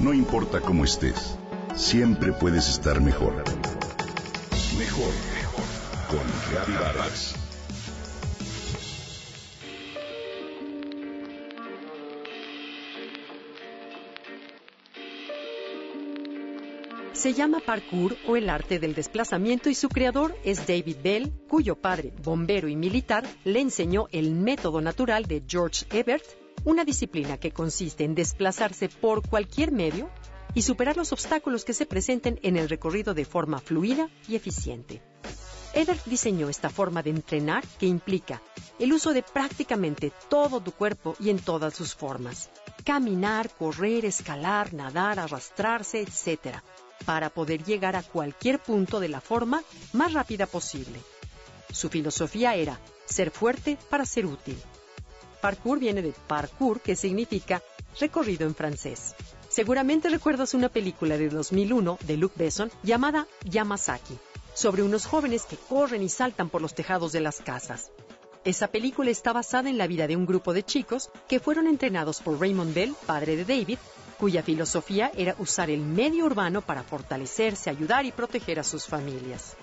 No importa cómo estés, siempre puedes estar mejor. Mejor, mejor. Con Reavivadas. Se llama parkour o el arte del desplazamiento y su creador es David Bell, cuyo padre, bombero y militar, le enseñó el método natural de George Ebert, una disciplina que consiste en desplazarse por cualquier medio y superar los obstáculos que se presenten en el recorrido de forma fluida y eficiente. Ebert diseñó esta forma de entrenar que implica el uso de prácticamente todo tu cuerpo y en todas sus formas. Caminar, correr, escalar, nadar, arrastrarse, etc para poder llegar a cualquier punto de la forma más rápida posible. Su filosofía era ser fuerte para ser útil. Parkour viene de parkour, que significa recorrido en francés. Seguramente recuerdas una película de 2001 de Luc Besson llamada Yamasaki, sobre unos jóvenes que corren y saltan por los tejados de las casas. Esa película está basada en la vida de un grupo de chicos que fueron entrenados por Raymond Bell, padre de David, cuya filosofía era usar el medio urbano para fortalecerse, ayudar y proteger a sus familias.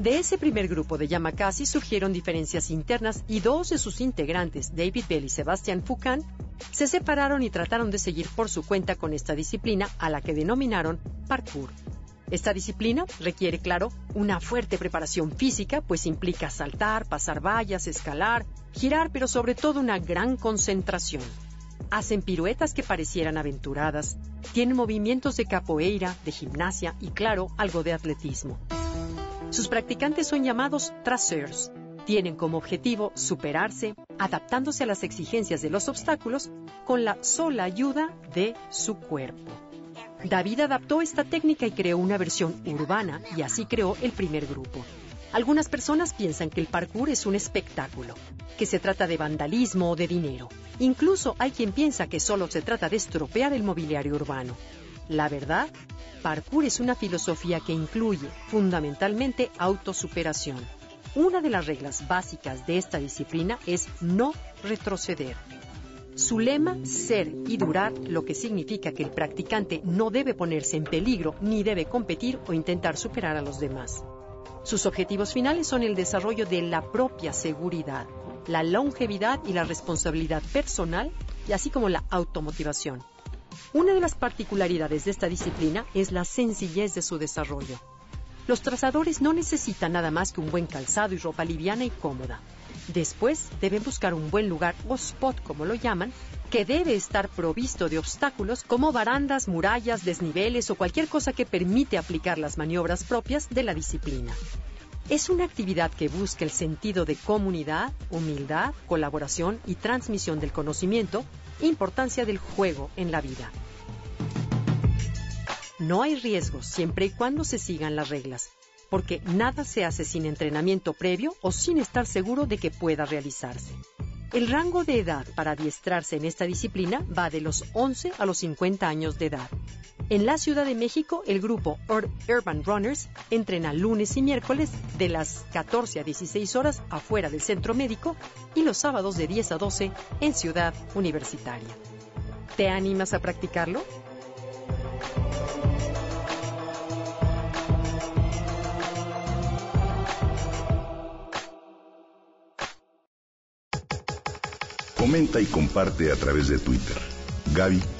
De ese primer grupo de Yamakasi surgieron diferencias internas y dos de sus integrantes, David Bell y Sebastian Foucan, se separaron y trataron de seguir por su cuenta con esta disciplina a la que denominaron parkour. Esta disciplina requiere, claro, una fuerte preparación física, pues implica saltar, pasar vallas, escalar, girar, pero sobre todo una gran concentración. Hacen piruetas que parecieran aventuradas, tienen movimientos de capoeira, de gimnasia y, claro, algo de atletismo. Sus practicantes son llamados tracers. Tienen como objetivo superarse, adaptándose a las exigencias de los obstáculos con la sola ayuda de su cuerpo. David adaptó esta técnica y creó una versión urbana y así creó el primer grupo. Algunas personas piensan que el parkour es un espectáculo, que se trata de vandalismo o de dinero. Incluso hay quien piensa que solo se trata de estropear el mobiliario urbano. La verdad, parkour es una filosofía que incluye fundamentalmente autosuperación. Una de las reglas básicas de esta disciplina es no retroceder. Su lema, ser y durar, lo que significa que el practicante no debe ponerse en peligro ni debe competir o intentar superar a los demás. Sus objetivos finales son el desarrollo de la propia seguridad, la longevidad y la responsabilidad personal, y así como la automotivación. Una de las particularidades de esta disciplina es la sencillez de su desarrollo. Los trazadores no necesitan nada más que un buen calzado y ropa liviana y cómoda. Después deben buscar un buen lugar o spot, como lo llaman, que debe estar provisto de obstáculos como barandas, murallas, desniveles o cualquier cosa que permite aplicar las maniobras propias de la disciplina. Es una actividad que busca el sentido de comunidad, humildad, colaboración y transmisión del conocimiento, importancia del juego en la vida. No hay riesgos siempre y cuando se sigan las reglas, porque nada se hace sin entrenamiento previo o sin estar seguro de que pueda realizarse. El rango de edad para adiestrarse en esta disciplina va de los 11 a los 50 años de edad. En la Ciudad de México, el grupo Urban Runners entrena lunes y miércoles de las 14 a 16 horas afuera del centro médico y los sábados de 10 a 12 en Ciudad Universitaria. ¿Te animas a practicarlo? Comenta y comparte a través de Twitter. Gaby-Vargas.